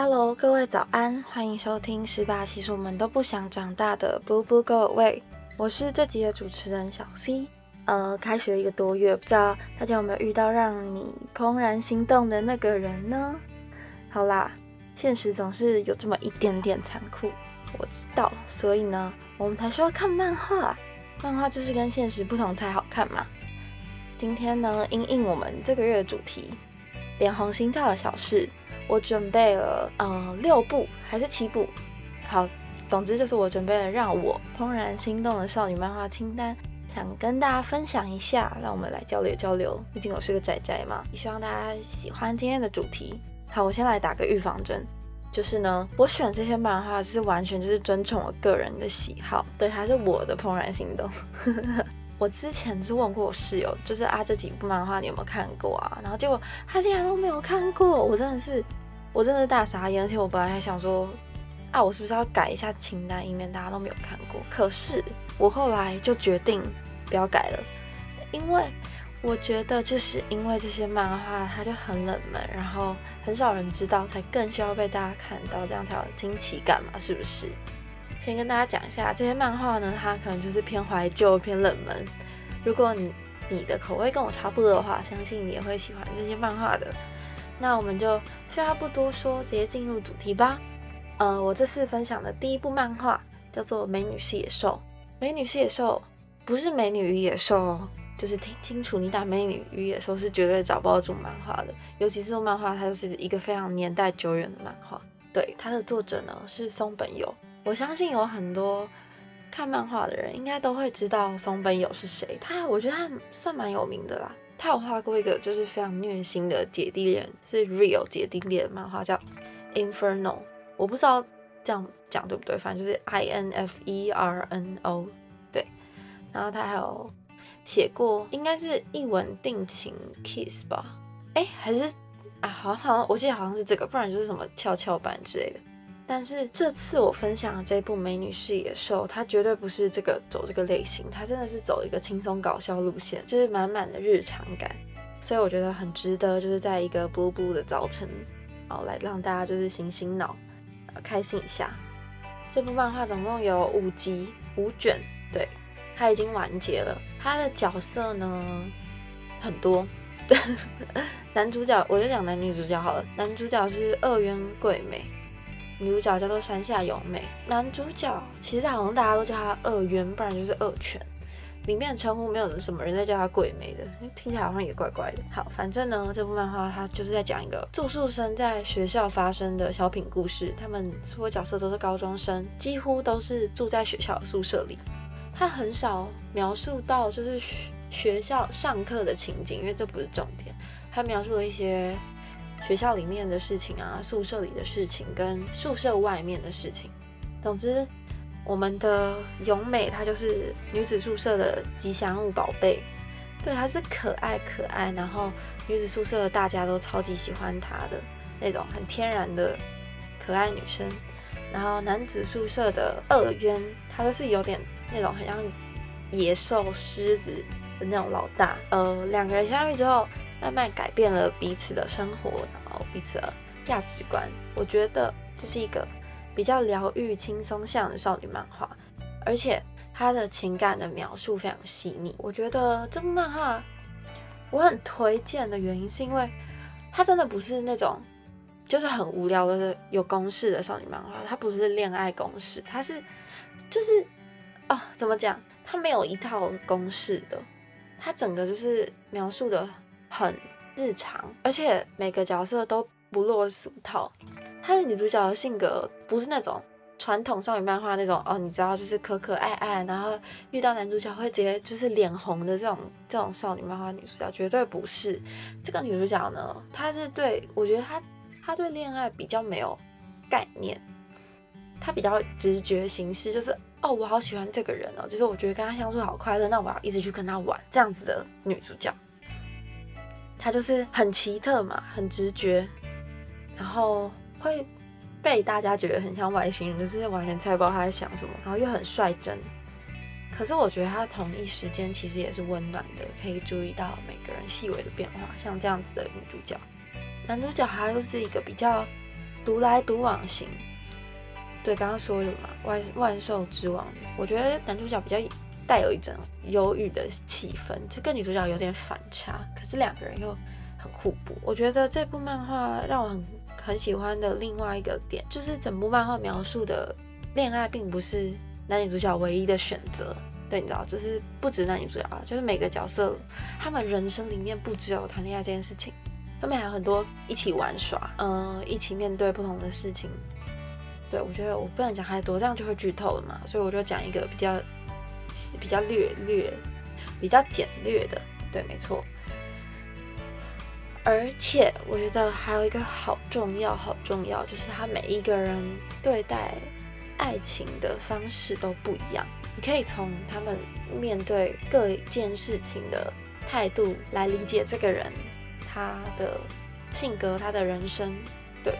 Hello，各位早安，欢迎收听十八其实我们都不想长大的 Blue Blue Go Away，我是这集的主持人小 C。呃，开学一个多月，不知道大家有没有遇到让你怦然心动的那个人呢？好啦，现实总是有这么一点点残酷，我知道，所以呢，我们才说要看漫画，漫画就是跟现实不同才好看嘛。今天呢，因应我们这个月的主题，脸红心跳的小事。我准备了呃六部还是七部，好，总之就是我准备了让我怦然心动的少女漫画清单，想跟大家分享一下，让我们来交流交流。毕竟我是个宅宅嘛，希望大家喜欢今天的主题。好，我先来打个预防针，就是呢，我选这些漫画就是完全就是尊重我个人的喜好，对，它是我的怦然心动。我之前是问过我室友，就是啊这几部漫画你有没有看过啊？然后结果他竟然都没有看过，我真的是，我真的大傻眼。而且我本来还想说，啊我是不是要改一下清单，以免大家都没有看过？可是我后来就决定不要改了，因为我觉得就是因为这些漫画它就很冷门，然后很少人知道，才更需要被大家看到，这样才有惊奇感嘛，是不是？先跟大家讲一下，这些漫画呢，它可能就是偏怀旧、偏冷门。如果你你的口味跟我差不多的话，相信你也会喜欢这些漫画的。那我们就废话不多说，直接进入主题吧。呃，我这次分享的第一部漫画叫做《美女是野兽》。美女是野兽不是美女与野兽哦，就是听清楚，你打美女与野兽是绝对找不到这种漫画的。尤其是这种漫画，它就是一个非常年代久远的漫画。对，它的作者呢是松本友。我相信有很多看漫画的人应该都会知道松本友是谁。他，我觉得他算蛮有名的啦。他有画过一个就是非常虐心的姐弟恋，是 real 姐弟恋漫画，叫 Inferno。我不知道这样讲对不对，反正就是 I N F E R N O。对。然后他还有写过，应该是一吻定情 kiss 吧？哎，还是啊，好像好像我记得好像是这个，不然就是什么跷跷板之类的。但是这次我分享的这部《美女是野兽》，它绝对不是这个走这个类型，它真的是走一个轻松搞笑路线，就是满满的日常感，所以我觉得很值得，就是在一个布布的早晨，好来让大家就是醒醒脑，开心一下。这部漫画总共有五集五卷，对，它已经完结了。它的角色呢很多，男主角我就讲男女主角好了，男主角是二渊桂美。女主角叫做山下由美，男主角其实好像大家都叫他二渊，不然就是二泉。里面的称呼没有什么人在叫他鬼美的，听起来好像也怪怪的。好，反正呢，这部漫画它就是在讲一个住宿生在学校发生的小品故事。他们所有角色都是高中生，几乎都是住在学校的宿舍里。他很少描述到就是学校上课的情景，因为这不是重点。他描述了一些。学校里面的事情啊，宿舍里的事情跟宿舍外面的事情，总之，我们的永美她就是女子宿舍的吉祥物宝贝，对，她是可爱可爱，然后女子宿舍大家都超级喜欢她的那种很天然的可爱女生。然后男子宿舍的二渊，他就是有点那种很像野兽狮子的那种老大。呃，两个人相遇之后。慢慢改变了彼此的生活，然后彼此的价值观。我觉得这是一个比较疗愈、轻松向的少女漫画，而且它的情感的描述非常细腻。我觉得这部漫画我很推荐的原因，是因为它真的不是那种就是很无聊的有公式的少女漫画，它不是恋爱公式，它是就是啊，怎么讲？它没有一套公式的，它整个就是描述的。很日常，而且每个角色都不落俗套。她的女主角的性格不是那种传统少女漫画那种哦，你知道就是可可爱爱，然后遇到男主角会直接就是脸红的这种这种少女漫画女主角，绝对不是。这个女主角呢，她是对我觉得她她对恋爱比较没有概念，她比较直觉行事，就是哦，我好喜欢这个人哦，就是我觉得跟他相处好快乐，那我要一直去跟他玩这样子的女主角。他就是很奇特嘛，很直觉，然后会被大家觉得很像外星人，就是完全猜不到他在想什么，然后又很率真。可是我觉得他同一时间其实也是温暖的，可以注意到每个人细微的变化，像这样子的女主角。男主角他就是一个比较独来独往型。对，刚刚说的嘛，万万兽之王，我觉得男主角比较带有一种忧郁的气氛，这跟女主角有点反差，可是两个人又很互补。我觉得这部漫画让我很很喜欢的另外一个点，就是整部漫画描述的恋爱并不是男女主角唯一的选择。对，你知道，就是不止男女主角啊，就是每个角色，他们人生里面不只有谈恋爱这件事情，后面还有很多一起玩耍，嗯，一起面对不同的事情。对，我觉得我不能讲太多，这样就会剧透了嘛，所以我就讲一个比较比较略略、比较简略的。对，没错。而且我觉得还有一个好重要、好重要，就是他每一个人对待爱情的方式都不一样。你可以从他们面对各件事情的态度来理解这个人他的性格、他的人生。对。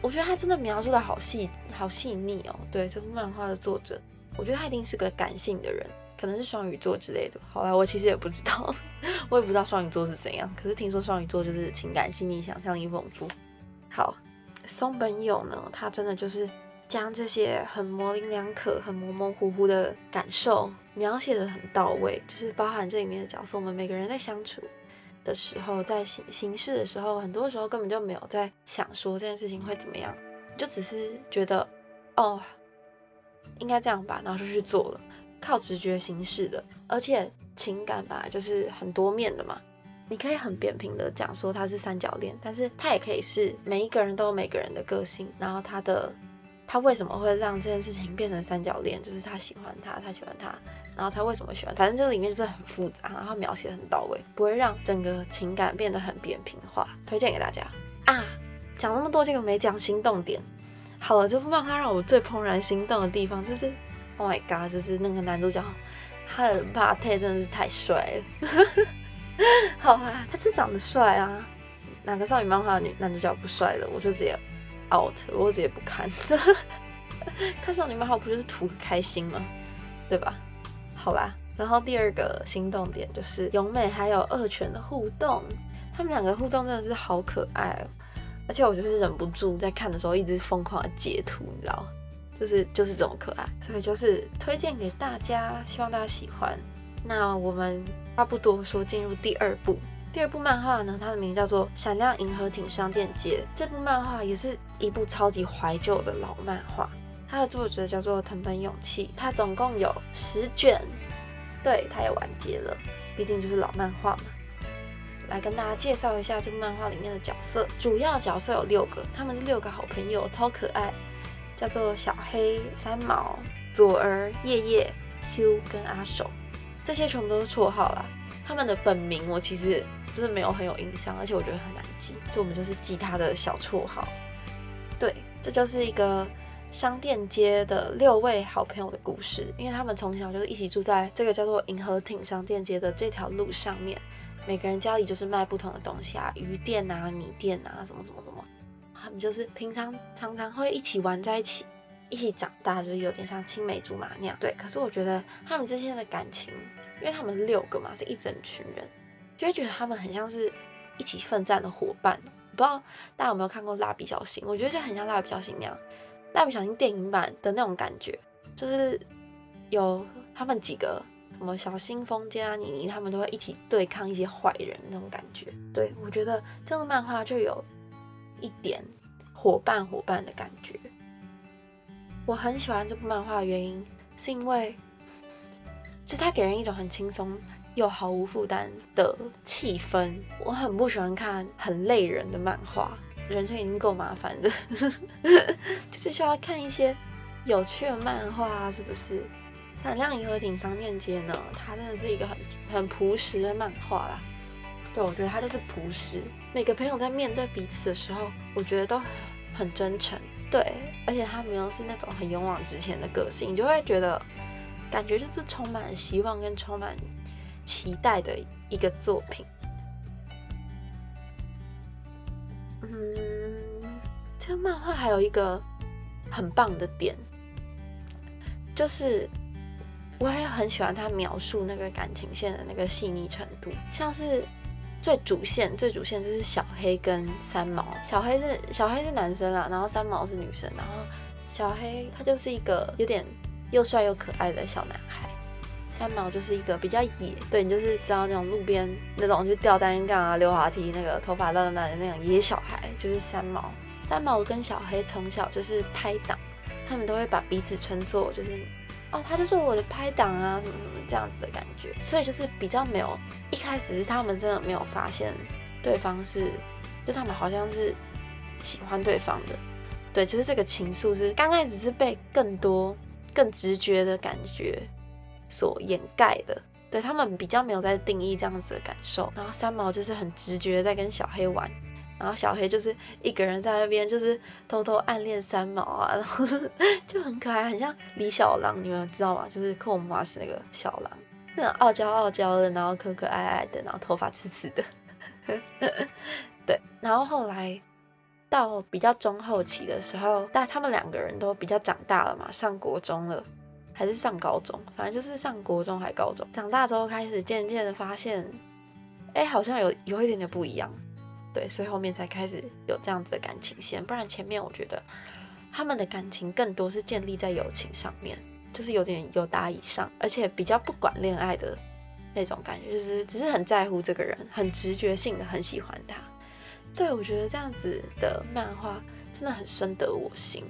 我觉得他真的描述的好细好细腻哦。对这部漫画的作者，我觉得他一定是个感性的人，可能是双鱼座之类的。好了，我其实也不知道，我也不知道双鱼座是怎样。可是听说双鱼座就是情感细腻、想象力丰富。好，松本友呢，他真的就是将这些很模棱两可、很模模糊糊的感受描写的很到位，就是包含这里面的角色，我们每个人在相处。的时候，在行行事的时候，很多时候根本就没有在想说这件事情会怎么样，就只是觉得哦，应该这样吧，然后就去做了，靠直觉行事的。而且情感吧，就是很多面的嘛，你可以很扁平的讲说它是三角恋，但是它也可以是每一个人都有每个人的个性，然后他的他为什么会让这件事情变成三角恋，就是他喜欢他，他喜欢他。然后他为什么喜欢？反正这里面是很复杂，然后描写的很到位，不会让整个情感变得很扁平化。推荐给大家啊！讲那么多，这个没讲心动点。好了，这部漫画让我最怦然心动的地方就是，Oh my god，就是那个男主角，他的巴特真的是太帅了。好啊，他是长得帅啊，哪个少女漫画女男主角不帅的？我就直接 out，我直接不看。看少女漫画不就是图个开心吗？对吧？好啦，然后第二个心动点就是永美还有二犬的互动，他们两个互动真的是好可爱哦，而且我就是忍不住在看的时候一直疯狂的截图，你知道，就是就是这么可爱，所以就是推荐给大家，希望大家喜欢。那我们话不多说，进入第二部。第二部漫画呢，它的名叫做《闪亮银河町商店街》，这部漫画也是一部超级怀旧的老漫画。它的作者叫做藤本勇气，它总共有十卷，对，它也完结了，毕竟就是老漫画嘛。来跟大家介绍一下这部漫画里面的角色，主要角色有六个，他们是六个好朋友，超可爱，叫做小黑、三毛、左儿、夜夜、Q 跟阿手，这些全部都是绰号啦。他们的本名我其实真的没有很有印象，而且我觉得很难记，所以我们就是记他的小绰号。对，这就是一个。商店街的六位好朋友的故事，因为他们从小就是一起住在这个叫做银河町商店街的这条路上面，每个人家里就是卖不同的东西啊，鱼店啊、米店啊，什么什么什么，他们就是平常常常会一起玩在一起，一起长大，就是有点像青梅竹马那样。对，可是我觉得他们之间的感情，因为他们是六个嘛，是一整群人，就会觉得他们很像是一起奋战的伙伴。不知道大家有没有看过蜡笔小新？我觉得就很像蜡笔小新那样。蜡笔小新电影版的那种感觉，就是有他们几个什么小新、风间啊、妮妮，他们都会一起对抗一些坏人那种感觉。对我觉得这个漫画就有一点伙伴伙伴的感觉。我很喜欢这部漫画的原因，是因为是它给人一种很轻松又毫无负担的气氛。我很不喜欢看很累人的漫画。人生已经够麻烦的，就是需要看一些有趣的漫画，是不是？闪亮银河町商店街呢？它真的是一个很很朴实的漫画啦。对，我觉得它就是朴实。每个朋友在面对彼此的时候，我觉得都很真诚。对，而且他们又是那种很勇往直前的个性，你就会觉得感觉就是充满希望跟充满期待的一个作品。嗯，这个漫画还有一个很棒的点，就是我也很喜欢他描述那个感情线的那个细腻程度。像是最主线最主线就是小黑跟三毛，小黑是小黑是男生啦，然后三毛是女生，然后小黑他就是一个有点又帅又可爱的小男孩，三毛就是一个比较野，对你就是知道那种路边那种就吊单杠啊、溜滑梯那个头发乱乱的那种野小孩，就是三毛。三毛跟小黑从小就是拍档，他们都会把彼此称作就是哦，他就是我的拍档啊，什么什么这样子的感觉，所以就是比较没有一开始是他们真的没有发现对方是，就他们好像是喜欢对方的，对，就是这个情愫是刚开始是被更多更直觉的感觉所掩盖的，对他们比较没有在定义这样子的感受，然后三毛就是很直觉在跟小黑玩。然后小黑就是一个人在那边，就是偷偷暗恋三毛啊，然后 就很可爱，很像李小狼，你们知道吗？就是克姆马斯那个小狼，那种傲娇傲娇的，然后可可爱爱的，然后头发刺刺的。对，然后后来到比较中后期的时候，但他们两个人都比较长大了嘛，上国中了，还是上高中，反正就是上国中还高中。长大之后开始渐渐的发现，哎，好像有有一点点不一样。对，所以后面才开始有这样子的感情线，不然前面我觉得他们的感情更多是建立在友情上面，就是有点有达以上，而且比较不管恋爱的那种感觉，就是只是很在乎这个人，很直觉性的很喜欢他。对我觉得这样子的漫画真的很深得我心。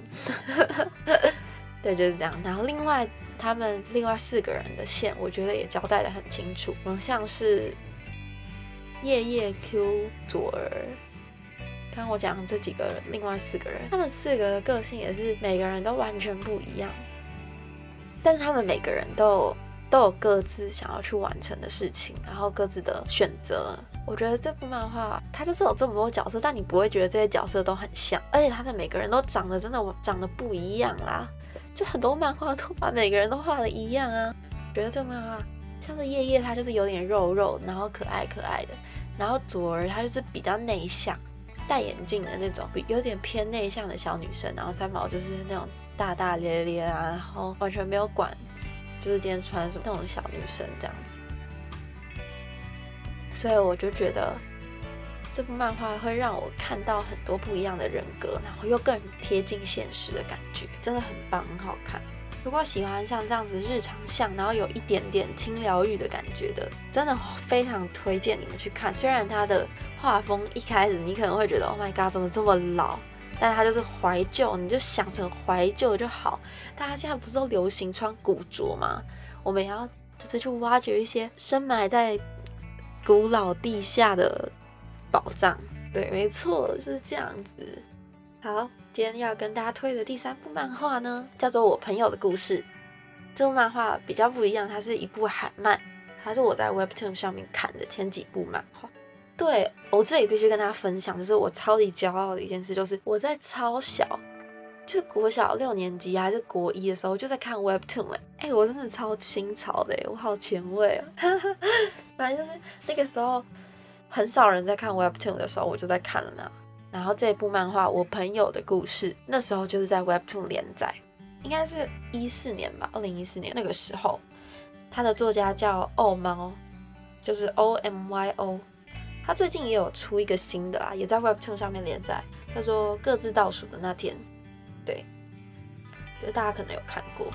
对，就是这样。然后另外他们另外四个人的线，我觉得也交代的很清楚，像是。夜夜 Q 左儿，刚我讲这几个另外四个人，他们四个的个性也是每个人都完全不一样，但是他们每个人都都有各自想要去完成的事情，然后各自的选择。我觉得这部漫画它就是有这么多角色，但你不会觉得这些角色都很像，而且他的每个人都长得真的长得不一样啦，就很多漫画都把每个人都画的一样啊。觉得这漫画像是夜夜，他就是有点肉肉，然后可爱可爱的。然后左儿她就是比较内向，戴眼镜的那种，有点偏内向的小女生。然后三毛就是那种大大咧咧啊，然后完全没有管，就是今天穿什么那种小女生这样子。所以我就觉得这部漫画会让我看到很多不一样的人格，然后又更贴近现实的感觉，真的很棒，很好看。如果喜欢像这样子日常像，然后有一点点轻疗愈的感觉的，真的非常推荐你们去看。虽然它的画风一开始你可能会觉得 Oh my god，怎么这么老？但它就是怀旧，你就想成怀旧就好。大家现在不是都流行穿古着吗？我们也要就是去挖掘一些深埋在古老地下的宝藏。对，没错，是这样子。好，今天要跟大家推的第三部漫画呢，叫做《我朋友的故事》。这部漫画比较不一样，它是一部海漫，它是我在 Webtoon 上面看的前几部漫画。对我自己必须跟大家分享，就是我超级骄傲的一件事，就是我在超小，就是国小六年级还是国一的时候，就在看 Webtoon 了。哎，我真的超新潮的，我好前卫啊！反正就是那个时候很少人在看 Webtoon 的时候，我就在看了呢。然后这部漫画《我朋友的故事》那时候就是在 Webtoon 连载，应该是一四年吧，二零一四年那个时候，他的作家叫欧猫，就是 O M Y O，他最近也有出一个新的啦，也在 Webtoon 上面连载，叫做《各自倒数的那天》，对，就大家可能有看过。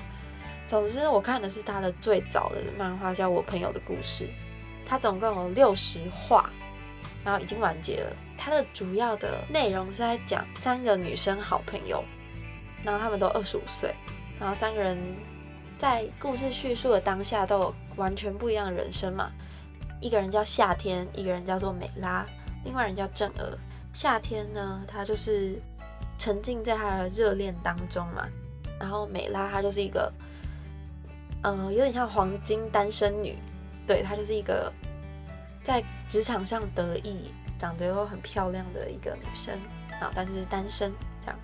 总之我看的是他的最早的漫画，叫《我朋友的故事》，它总共有六十话。然后已经完结了。它的主要的内容是在讲三个女生好朋友，然后她们都二十五岁，然后三个人在故事叙述的当下都有完全不一样的人生嘛。一个人叫夏天，一个人叫做美拉，另外人叫正儿。夏天呢，她就是沉浸在她的热恋当中嘛。然后美拉她就是一个，嗯，有点像黄金单身女，对，她就是一个。在职场上得意、长得又很漂亮的一个女生啊，但是是单身这样。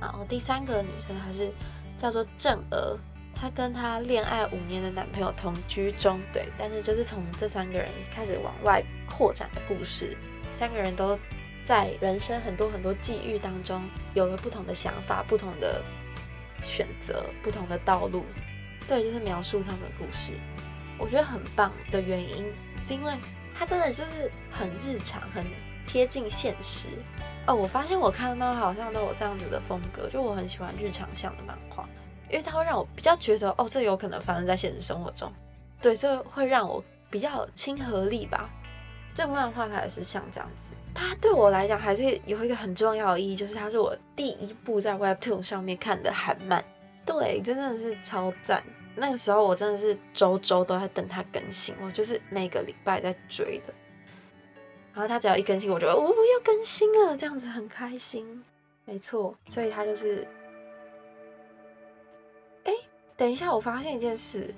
然后第三个女生还是叫做正娥，她跟她恋爱五年的男朋友同居中，对，但是就是从这三个人开始往外扩展的故事。三个人都在人生很多很多际遇当中有了不同的想法、不同的选择、不同的道路，对，就是描述他们的故事。我觉得很棒的原因是因为。它真的就是很日常，很贴近现实。哦，我发现我看的漫画好像都有这样子的风格，就我很喜欢日常向的漫画，因为它会让我比较觉得，哦，这有可能发生在现实生活中。对，这会让我比较有亲和力吧。这漫画它也是像这样子，它对我来讲还是有一个很重要的意义，就是它是我第一部在 Webtoon 上面看的韩漫。对，真的是超赞。那个时候我真的是周周都在等它更新，我就是每个礼拜在追的。然后它只要一更新，我就哦要更新了，这样子很开心。没错，所以它就是，哎，等一下，我发现一件事，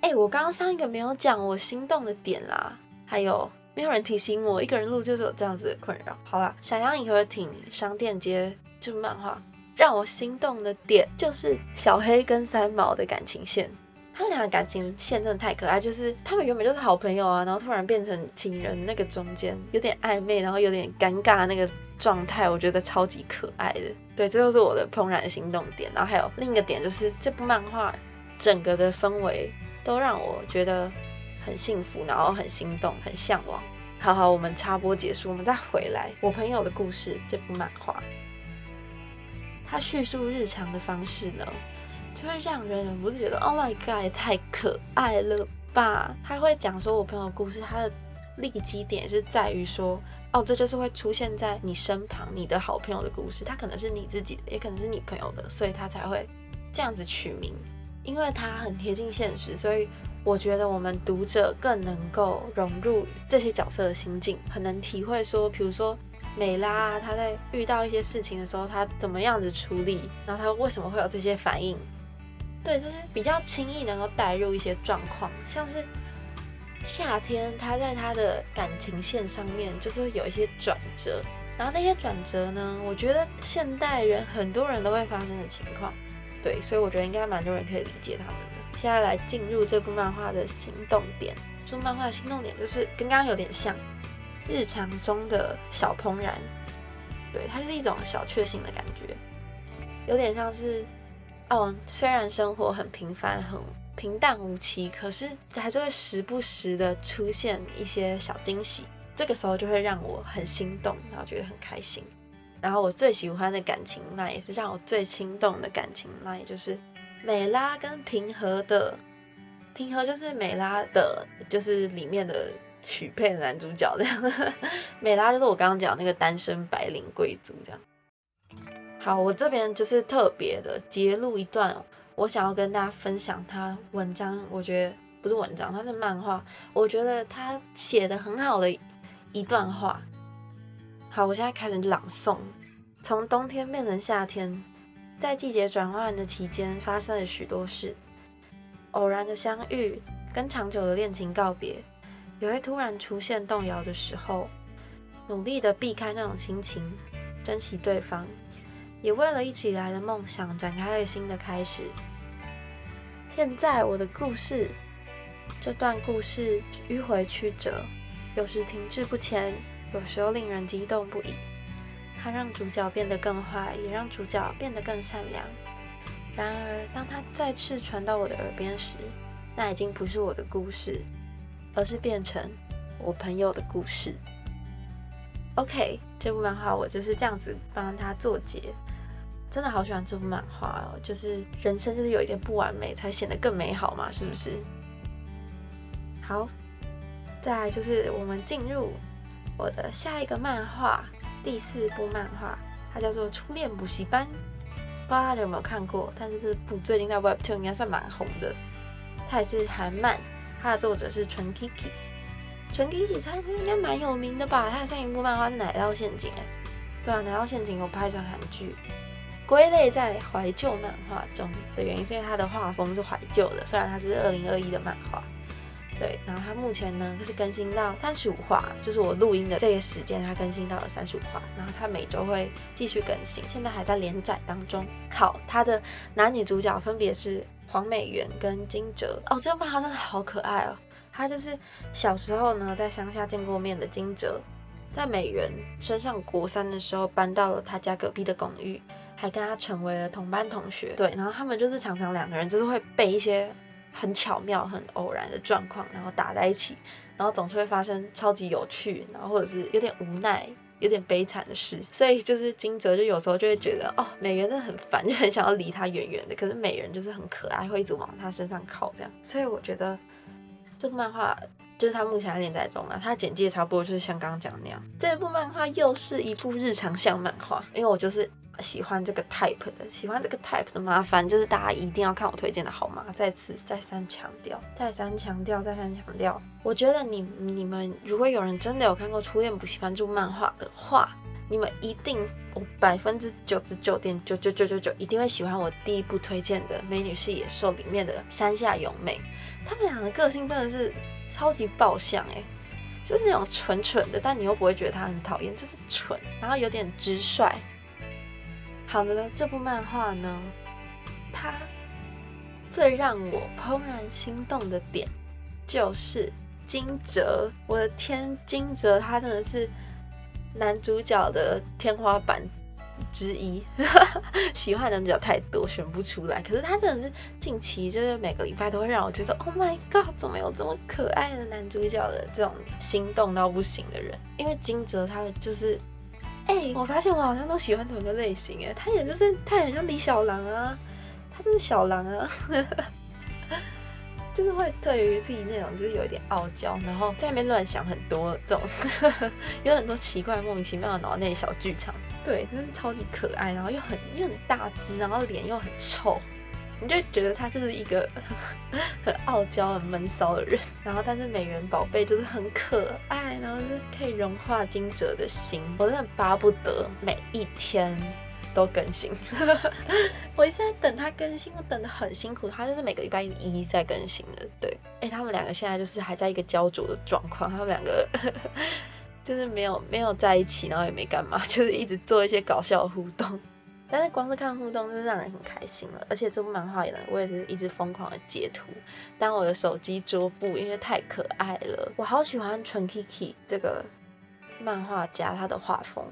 哎，我刚刚上一个没有讲我心动的点啦，还有没有人提醒我，一个人录就是有这样子的困扰。好啦，想要银河町商店街这部漫画。让我心动的点就是小黑跟三毛的感情线，他们俩的感情线真的太可爱，就是他们原本就是好朋友啊，然后突然变成情人，那个中间有点暧昧，然后有点尴尬那个状态，我觉得超级可爱的。对，这就是我的怦然心动点。然后还有另一个点就是这部漫画整个的氛围都让我觉得很幸福，然后很心动，很向往。好好，我们插播结束，我们再回来我朋友的故事这部漫画。他叙述日常的方式呢，就会让人忍不住觉得，Oh my God，太可爱了吧！他会讲说我朋友的故事，他的立基点是在于说，哦，这就是会出现在你身旁，你的好朋友的故事，他可能是你自己的，也可能是你朋友的，所以他才会这样子取名，因为他很贴近现实，所以我觉得我们读者更能够融入这些角色的心境，很能体会说，比如说。美拉她在遇到一些事情的时候，她怎么样子处理？然后她为什么会有这些反应？对，就是比较轻易能够带入一些状况，像是夏天，他在他的感情线上面就是有一些转折，然后那些转折呢，我觉得现代人很多人都会发生的情况，对，所以我觉得应该蛮多人可以理解他们的。现在来进入这部漫画的行动点，这部漫画的行动点就是跟刚刚有点像。日常中的小怦然，对，它是一种小确幸的感觉，有点像是，哦，虽然生活很平凡、很平淡无奇，可是还是会时不时的出现一些小惊喜，这个时候就会让我很心动，然后觉得很开心。然后我最喜欢的感情，那也是让我最心动的感情，那也就是美拉跟平和的，平和就是美拉的，就是里面的。许配男主角这样，美拉就是我刚刚讲那个单身白领贵族这样。好，我这边就是特别的揭露一段，我想要跟大家分享他文章，我觉得不是文章，他是漫画，我觉得他写的很好的一段话。好，我现在开始朗诵。从冬天变成夏天，在季节转换的期间，发生了许多事，偶然的相遇，跟长久的恋情告别。也会突然出现动摇的时候，努力的避开那种心情，珍惜对方，也为了一起来的梦想展开了新的开始。现在我的故事，这段故事迂回曲折，有时停滞不前，有时候令人激动不已。它让主角变得更坏，也让主角变得更善良。然而，当它再次传到我的耳边时，那已经不是我的故事。而是变成我朋友的故事。OK，这部漫画我就是这样子帮他做结，真的好喜欢这部漫画哦。就是人生就是有一点不完美，才显得更美好嘛，是不是？好，再来就是我们进入我的下一个漫画，第四部漫画，它叫做《初恋补习班》，不知道大家有没有看过？但是这部最近在 Webtoon 应该算蛮红的，它也是韩漫。它的作者是纯 Kiki，纯 Kiki 他是应该蛮有名的吧？他的上一部漫画是《奶酪陷阱》哎，对啊，《奶酪陷阱》有拍成韩剧，归类在怀旧漫画中的原因，是因为它的画风是怀旧的，虽然它是二零二一的漫画，对，然后它目前呢就是更新到三十五话，就是我录音的这个时间，它更新到了三十五话，然后它每周会继续更新，现在还在连载当中。好，它的男女主角分别是。黄美元跟金哲哦，这个漫画真的好可爱哦。他就是小时候呢在乡下见过面的金哲，在美元升上国三的时候搬到了他家隔壁的公寓，还跟他成为了同班同学。对，然后他们就是常常两个人就是会被一些很巧妙、很偶然的状况，然后打在一起，然后总是会发生超级有趣，然后或者是有点无奈、有点悲惨的事。所以就是金哲就有时候就会觉得，哦，美元真的很烦，就很想要离他远远的。可是美人就是很可爱，会一直往他身上靠这样。所以我觉得这部漫画就是他目前在连载中啊，他简介差不多就是像刚刚讲那样。这部漫画又是一部日常向漫画，因为我就是。喜欢这个 type 的，喜欢这个 type 的麻烦就是大家一定要看我推荐的好吗？再次再三强调，再三强调，再三强调。我觉得你你们如果有人真的有看过《初恋补习班》这漫画的话，你们一定我百分之九十九点九九九九九一定会喜欢我第一部推荐的《美女是野兽》里面的山下勇美。他们俩的个性真的是超级爆像哎，就是那种蠢蠢的，但你又不会觉得他很讨厌，就是蠢，然后有点直率。好了，这部漫画呢，它最让我怦然心动的点就是金哲。我的天，金哲他真的是男主角的天花板之一。喜欢男主角太多，选不出来。可是他真的是近期就是每个礼拜都会让我觉得，Oh my god，怎么有这么可爱的男主角的这种心动到不行的人？因为金哲他的就是。哎，我发现我好像都喜欢同一个类型哎，他也就是他很像李小狼啊，他就是小狼啊，就是会对于自己那种就是有一点傲娇，然后在那边乱想很多这种，有很多奇怪莫名其妙的脑内小剧场，对，真的超级可爱，然后又很又很大只，然后脸又很臭。你就觉得他就是一个 很傲娇、很闷骚的人，然后但是美人宝贝就是很可爱，然后是可以融化金哲的心。我真的巴不得每一天都更新，我一直在等他更新，我等的很辛苦。他就是每个礼拜一在更新的，对。哎，他们两个现在就是还在一个焦灼的状况，他们两个就是没有没有在一起，然后也没干嘛，就是一直做一些搞笑的互动。但是光是看互动就让人很开心了，而且这部漫画呢，我也是一直疯狂的截图当我的手机桌布，因为太可爱了。我好喜欢纯 Kiki 这个漫画家他的画风，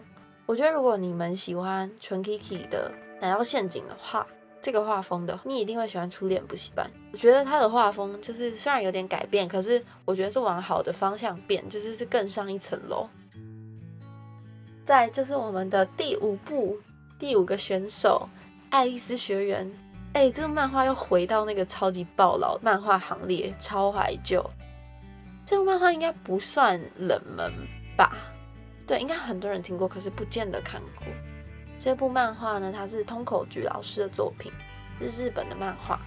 我觉得如果你们喜欢纯 Kiki 的《奶酪陷阱》的话，这个画风的你一定会喜欢《初恋补习班》。我觉得他的画风就是虽然有点改变，可是我觉得是往好的方向变，就是是更上一层楼。在这是我们的第五部。第五个选手，爱丽丝学员。哎，这个漫画又回到那个超级爆老漫画行列，超怀旧。这部漫画应该不算冷门吧？对，应该很多人听过，可是不见得看过。这部漫画呢，它是通口菊老师的作品，是日本的漫画。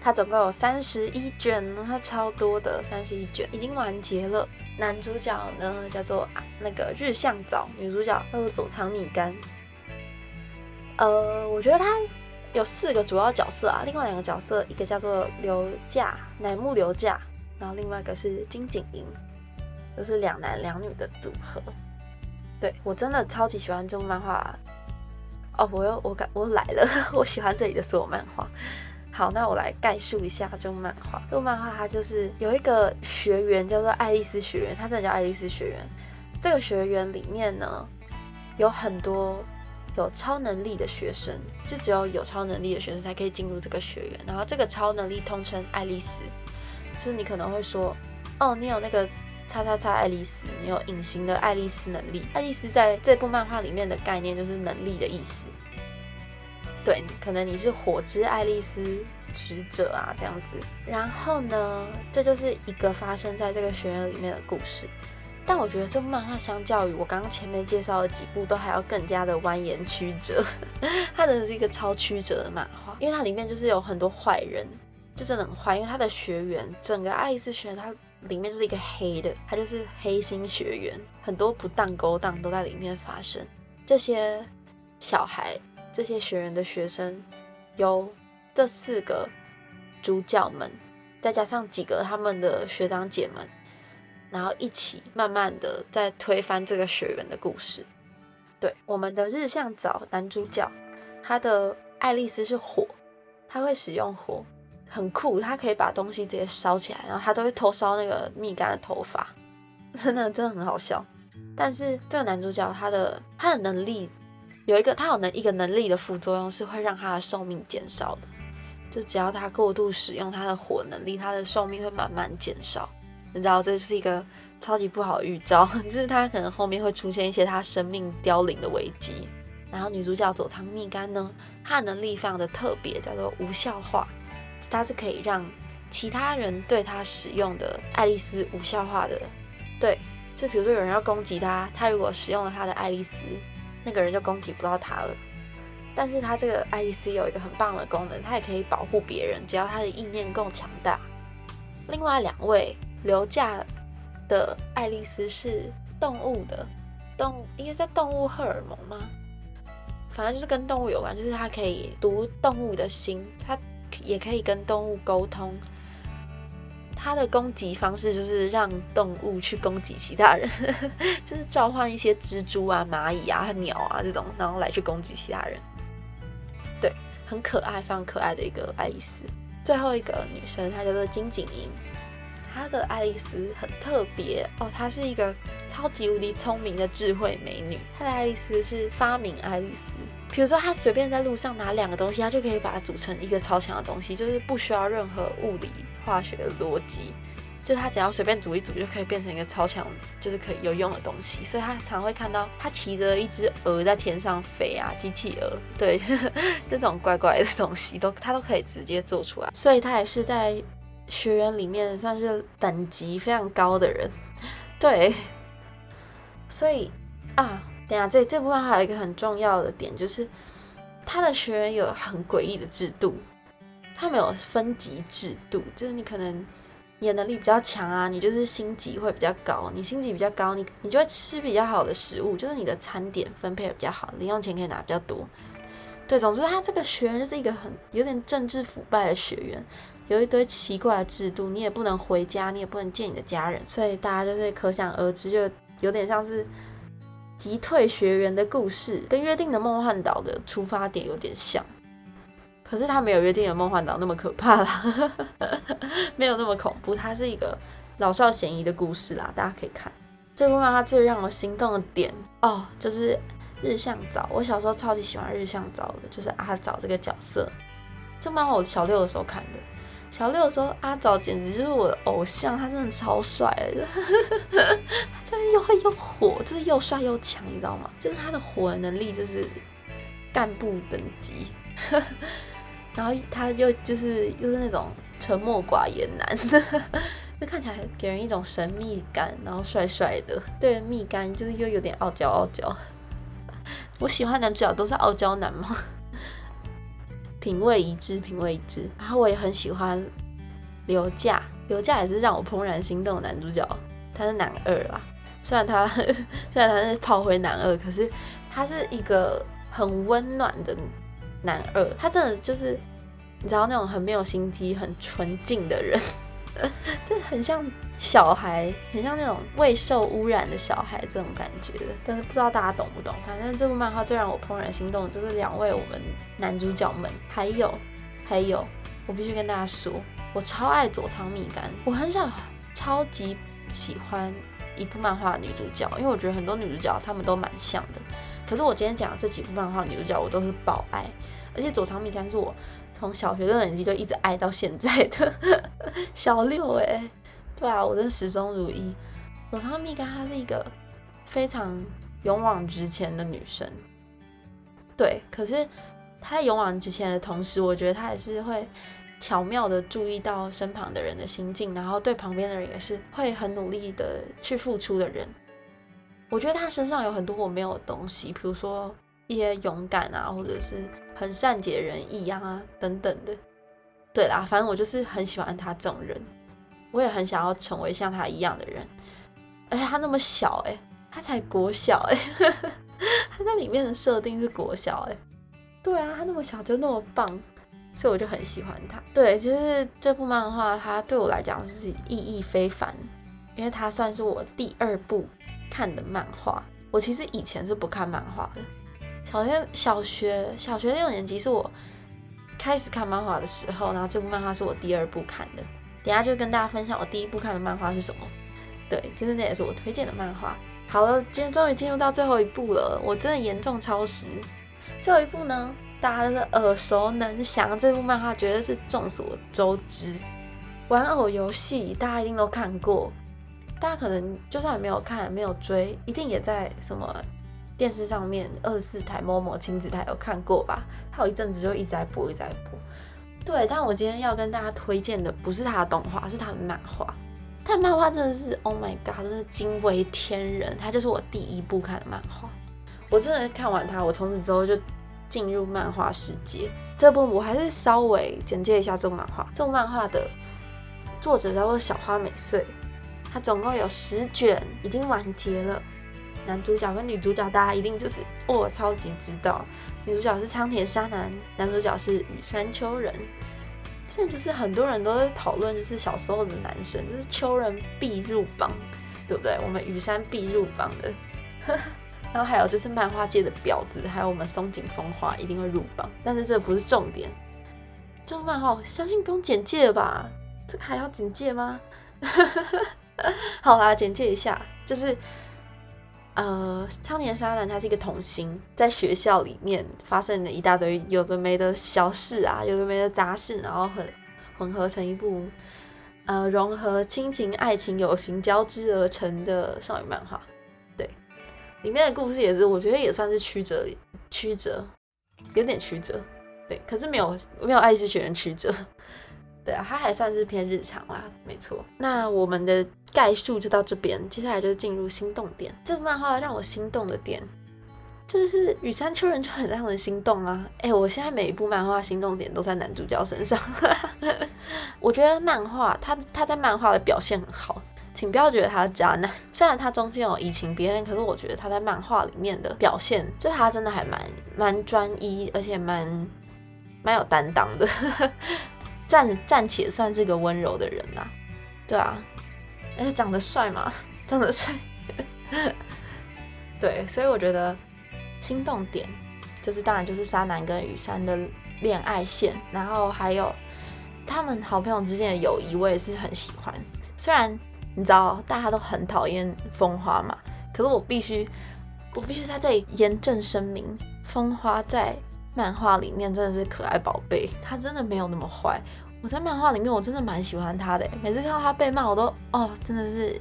它总共有三十一卷，它超多的，三十一卷已经完结了。男主角呢叫做啊那个日向早，女主角叫做佐仓米干。呃，我觉得他有四个主要角色啊，另外两个角色，一个叫做刘架乃木刘架，然后另外一个是金井樱，就是两男两女的组合。对我真的超级喜欢这部漫画。哦，我又我感我来了，我喜欢这里的所有漫画。好，那我来概述一下这部漫画。这部漫画它就是有一个学员叫做爱丽丝学员，它真的叫爱丽丝学员。这个学员里面呢，有很多。有超能力的学生，就只有有超能力的学生才可以进入这个学院。然后这个超能力通称爱丽丝，就是你可能会说，哦，你有那个叉叉叉爱丽丝，你有隐形的爱丽丝能力。爱丽丝在这部漫画里面的概念就是能力的意思。对，可能你是火之爱丽丝使者啊这样子。然后呢，这就是一个发生在这个学院里面的故事。但我觉得这部漫画相较于我刚刚前面介绍的几部都还要更加的蜿蜒曲折，它真的是一个超曲折的漫画，因为它里面就是有很多坏人，就真的很坏，因为他的学员，整个爱丽丝学院它里面就是一个黑的，它就是黑心学员，很多不当勾当都在里面发生。这些小孩，这些学员的学生，有这四个主角们，再加上几个他们的学长姐们。然后一起慢慢的在推翻这个学员的故事。对，我们的日向早男主角，他的爱丽丝是火，他会使用火，很酷，他可以把东西直接烧起来，然后他都会偷烧那个蜜柑的头发，真的真的很好笑。但是这个男主角他的他的能力有一个他有能一个能力的副作用是会让他的寿命减少的，就只要他过度使用他的火能力，他的寿命会慢慢减少。你知道这是一个超级不好的预兆，就是他可能后面会出现一些他生命凋零的危机。然后女主角佐仓蜜柑呢，她的能力非常的特别，叫做无效化，它是可以让其他人对她使用的爱丽丝无效化的。对，就比如说有人要攻击她，她如果使用了她的爱丽丝，那个人就攻击不到她了。但是她这个爱丽丝有一个很棒的功能，他也可以保护别人，只要她的意念够强大。另外两位留下的爱丽丝是动物的，动应该叫动物荷尔蒙吗？反正就是跟动物有关，就是它可以读动物的心，它也可以跟动物沟通。它的攻击方式就是让动物去攻击其他人，就是召唤一些蜘蛛啊、蚂蚁啊、鸟啊这种，然后来去攻击其他人。对，很可爱，非常可爱的一个爱丽丝。最后一个女生，她叫做金井英。她的爱丽丝很特别哦，她是一个超级无敌聪明的智慧美女。她的爱丽丝是发明爱丽丝，比如说她随便在路上拿两个东西，她就可以把它组成一个超强的东西，就是不需要任何物理化学的逻辑，就她只要随便组一组就可以变成一个超强，就是可以有用的东西。所以她常会看到她骑着一只鹅在天上飞啊，机器鹅，对，这种怪怪的东西都她都可以直接做出来。所以她也是在。学员里面算是等级非常高的人，对，所以啊，等下这这部分还有一个很重要的点，就是他的学员有很诡异的制度，他们有分级制度，就是你可能你的能力比较强啊，你就是星级会比较高，你星级比较高，你你就会吃比较好的食物，就是你的餐点分配比较好，零用钱可以拿比较多。对，总之他这个学员就是一个很有点政治腐败的学员。有一堆奇怪的制度，你也不能回家，你也不能见你的家人，所以大家就是可想而知，就有点像是击退学员的故事，跟约定的梦幻岛的出发点有点像。可是他没有约定的梦幻岛那么可怕啦，没有那么恐怖，它是一个老少咸宜的故事啦，大家可以看。这部漫画最让我心动的点哦，就是日向早。我小时候超级喜欢日向早的，就是阿早这个角色。这漫画我小六的时候看的。小六的时候，阿早简直就是我的偶像，他真的超帅的，他就是又会又火，就是又帅又强，你知道吗？就是他的火的能力就是干部等级，然后他又就是又是那种沉默寡言男，就看起来给人一种神秘感，然后帅帅的，对，蜜柑就是又有点傲娇傲娇。我喜欢男主角都是傲娇男吗？品味一致，品味一致。然后我也很喜欢刘驾，刘驾也是让我怦然心动的男主角。他是男二啦，虽然他 虽然他是炮灰男二，可是他是一个很温暖的男二。他真的就是你知道那种很没有心机、很纯净的人。这很像小孩，很像那种未受污染的小孩这种感觉的，但是不知道大家懂不懂。反正这部漫画最让我怦然心动就是两位我们男主角们，还有还有，我必须跟大家说，我超爱佐仓蜜柑，我很少超级喜欢一部漫画女主角，因为我觉得很多女主角她们都蛮像的。可是我今天讲的这几部漫画女主角，我都是爆爱，而且佐仓蜜柑是我。从小学六年级就一直爱到现在的 小六哎，对啊，我真始终如一。佐仓蜜柑她是一个非常勇往直前的女生，对。可是她在勇往直前的同时，我觉得她也是会巧妙的注意到身旁的人的心境，然后对旁边的人也是会很努力的去付出的人。我觉得她身上有很多我没有的东西，比如说一些勇敢啊，或者是。很善解人意啊，等等的，对啦，反正我就是很喜欢他这种人，我也很想要成为像他一样的人。而且他那么小哎，他才国小哎，他在里面的设定是国小哎，对啊，他那么小就那么棒，所以我就很喜欢他。对，其实这部漫画它对我来讲是意义非凡，因为它算是我第二部看的漫画。我其实以前是不看漫画的。好像小学小学六年级是我开始看漫画的时候，然后这部漫画是我第二部看的。等下就跟大家分享我第一部看的漫画是什么。对，其实那也是我推荐的漫画。好了，今终于进入到最后一部了，我真的严重超时。最后一部呢，大家都是耳熟能详，这部漫画绝对是众所周知。玩偶游戏大家一定都看过，大家可能就算没有看、没有追，一定也在什么电视上面二十四台、某某亲子台有看过吧？它有一阵子就一直在播，一直在播。对，但我今天要跟大家推荐的不是它的动画，是它的漫画。它的漫画真的是，Oh my god，真的惊为天人。它就是我第一部看的漫画。我真的看完它，我从此之后就进入漫画世界。这部我还是稍微简介一下这部漫画。这部漫画的作者叫做小花美穗，它总共有十卷，已经完结了。男主角跟女主角大家一定就是哦，超级知道。女主角是仓田沙男，男主角是羽山秋人。现在就是很多人都在讨论，就是小时候的男神，就是秋人必入榜，对不对？我们羽山必入榜的。然后还有就是漫画界的婊子，还有我们松井风花一定会入榜，但是这不是重点。这部漫画相信不用简介了吧？这个还要简介吗？好啦，简介一下，就是呃，苍田沙男他是一个童星，在学校里面发生了一大堆有的没的小事啊，有的没的杂事，然后混混合成一部呃融合亲情、爱情、友情交织而成的少女漫画。对里面的故事也是，我觉得也算是曲折，曲折，有点曲折，对，可是没有没有爱之学人曲折，对啊，它还算是偏日常啦，没错。那我们的概述就到这边，接下来就是进入心动点。这部漫画让我心动的点，就是羽山秋人就很让人心动啊！哎，我现在每一部漫画心动点都在男主角身上，我觉得漫画他他在漫画的表现很好。请不要觉得他渣男，虽然他中间有移情别人，可是我觉得他在漫画里面的表现，就他真的还蛮蛮专一，而且蛮蛮有担当的，暂暂且算是个温柔的人啦。对啊，而且长得帅嘛，长得帅，对，所以我觉得心动点就是当然就是沙男跟雨山的恋爱线，然后还有他们好朋友之间的友谊，我也是很喜欢，虽然。你知道大家都很讨厌风花嘛？可是我必须，我必须在这里严正声明，风花在漫画里面真的是可爱宝贝，他真的没有那么坏。我在漫画里面我真的蛮喜欢他的，每次看到他被骂，我都哦，真的是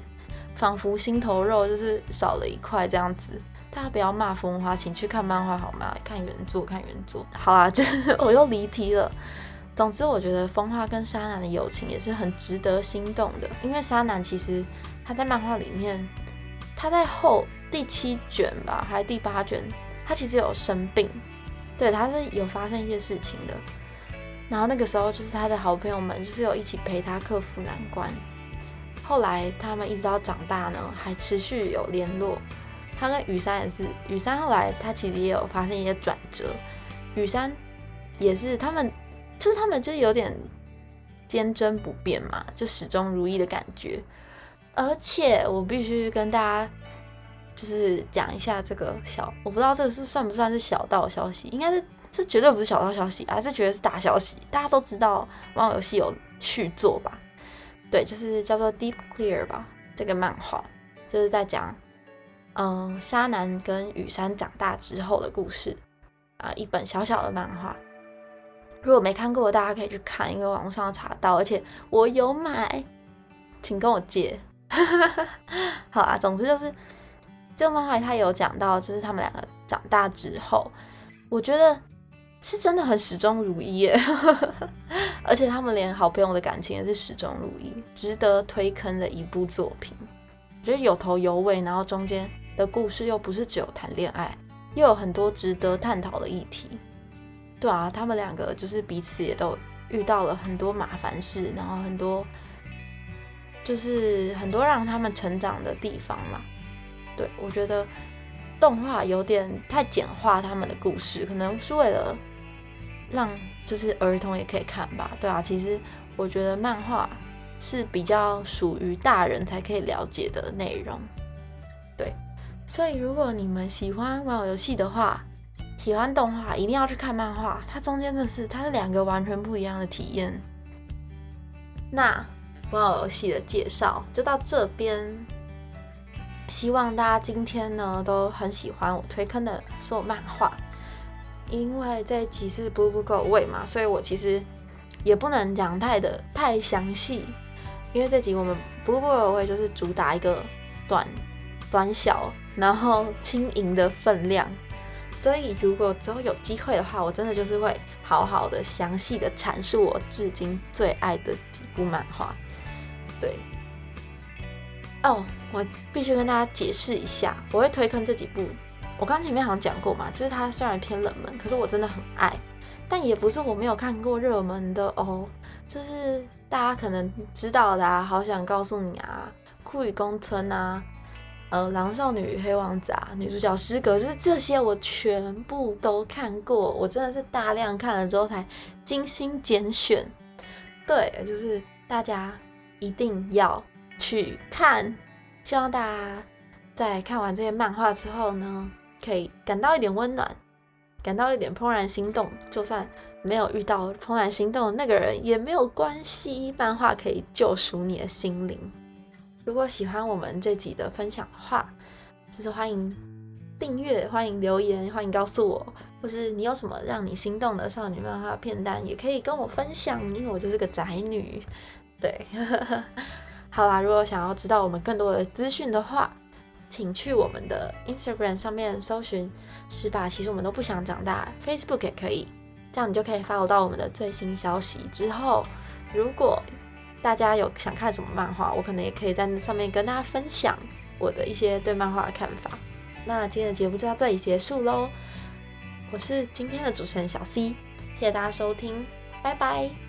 仿佛心头肉就是少了一块这样子。大家不要骂风花，请去看漫画好吗？看原作，看原作。好啦，这 我又离题了。总之，我觉得风花跟沙男的友情也是很值得心动的。因为沙男其实他在漫画里面，他在后第七卷吧，还是第八卷，他其实有生病，对，他是有发生一些事情的。然后那个时候，就是他的好朋友们就是有一起陪他克服难关。后来他们一直到长大呢，还持续有联络。他跟雨山也是，雨山后来他其实也有发生一些转折。雨山也是他们。就是他们就是有点坚贞不变嘛，就始终如一的感觉。而且我必须跟大家就是讲一下这个小，我不知道这个是算不算是小道消息，应该是这绝对不是小道消息，还是觉得是大消息。大家都知道网游戏有续作吧？对，就是叫做 Deep Clear 吧，这个漫画就是在讲嗯沙男跟雨山长大之后的故事啊，一本小小的漫画。如果没看过，大家可以去看，因为网络上查到，而且我有买，请跟我借。好啊，总之就是这个漫画，他有讲到，就是他们两个长大之后，我觉得是真的很始终如一耶，而且他们连好朋友的感情也是始终如一，值得推坑的一部作品。我觉得有头有尾，然后中间的故事又不是只有谈恋爱，又有很多值得探讨的议题。对啊，他们两个就是彼此也都遇到了很多麻烦事，然后很多就是很多让他们成长的地方嘛。对我觉得动画有点太简化他们的故事，可能是为了让就是儿童也可以看吧。对啊，其实我觉得漫画是比较属于大人才可以了解的内容。对，所以如果你们喜欢玩游戏的话，喜欢动画一定要去看漫画，它中间的是它是两个完全不一样的体验。那玩偶游戏的介绍就到这边，希望大家今天呢都很喜欢我推坑的所有漫画，因为这集是不不够位嘛，所以我其实也不能讲太的太详细，因为这集我们不过我也就是主打一个短短小，然后轻盈的分量。所以如果之后有机会的话，我真的就是会好好的详细的阐述我至今最爱的几部漫画。对，哦，我必须跟大家解释一下，我会推坑这几部。我刚前面好像讲过嘛，就是它虽然偏冷门，可是我真的很爱。但也不是我没有看过热门的哦，就是大家可能知道的啊，好想告诉你啊，酷雨宫村啊，呃，狼少女与黑王子啊，女主角诗格，就是这些我全部都看过，我真的是大量看了之后才精心拣选。对，就是大家一定要去看，希望大家在看完这些漫画之后呢，可以感到一点温暖。感到一点怦然心动，就算没有遇到怦然心动的那个人也没有关系，漫画可以救赎你的心灵。如果喜欢我们这集的分享的话，就是欢迎订阅，欢迎留言，欢迎告诉我，或是你有什么让你心动的少女漫画片单，也可以跟我分享，因为我就是个宅女。对，好啦，如果想要知道我们更多的资讯的话，请去我们的 Instagram 上面搜寻。是吧？其实我们都不想长大，Facebook 也可以，这样你就可以 follow 到我们的最新消息。之后，如果大家有想看什么漫画，我可能也可以在那上面跟大家分享我的一些对漫画的看法。那今天的节目就到这里结束喽，我是今天的主持人小 C，谢谢大家收听，拜拜。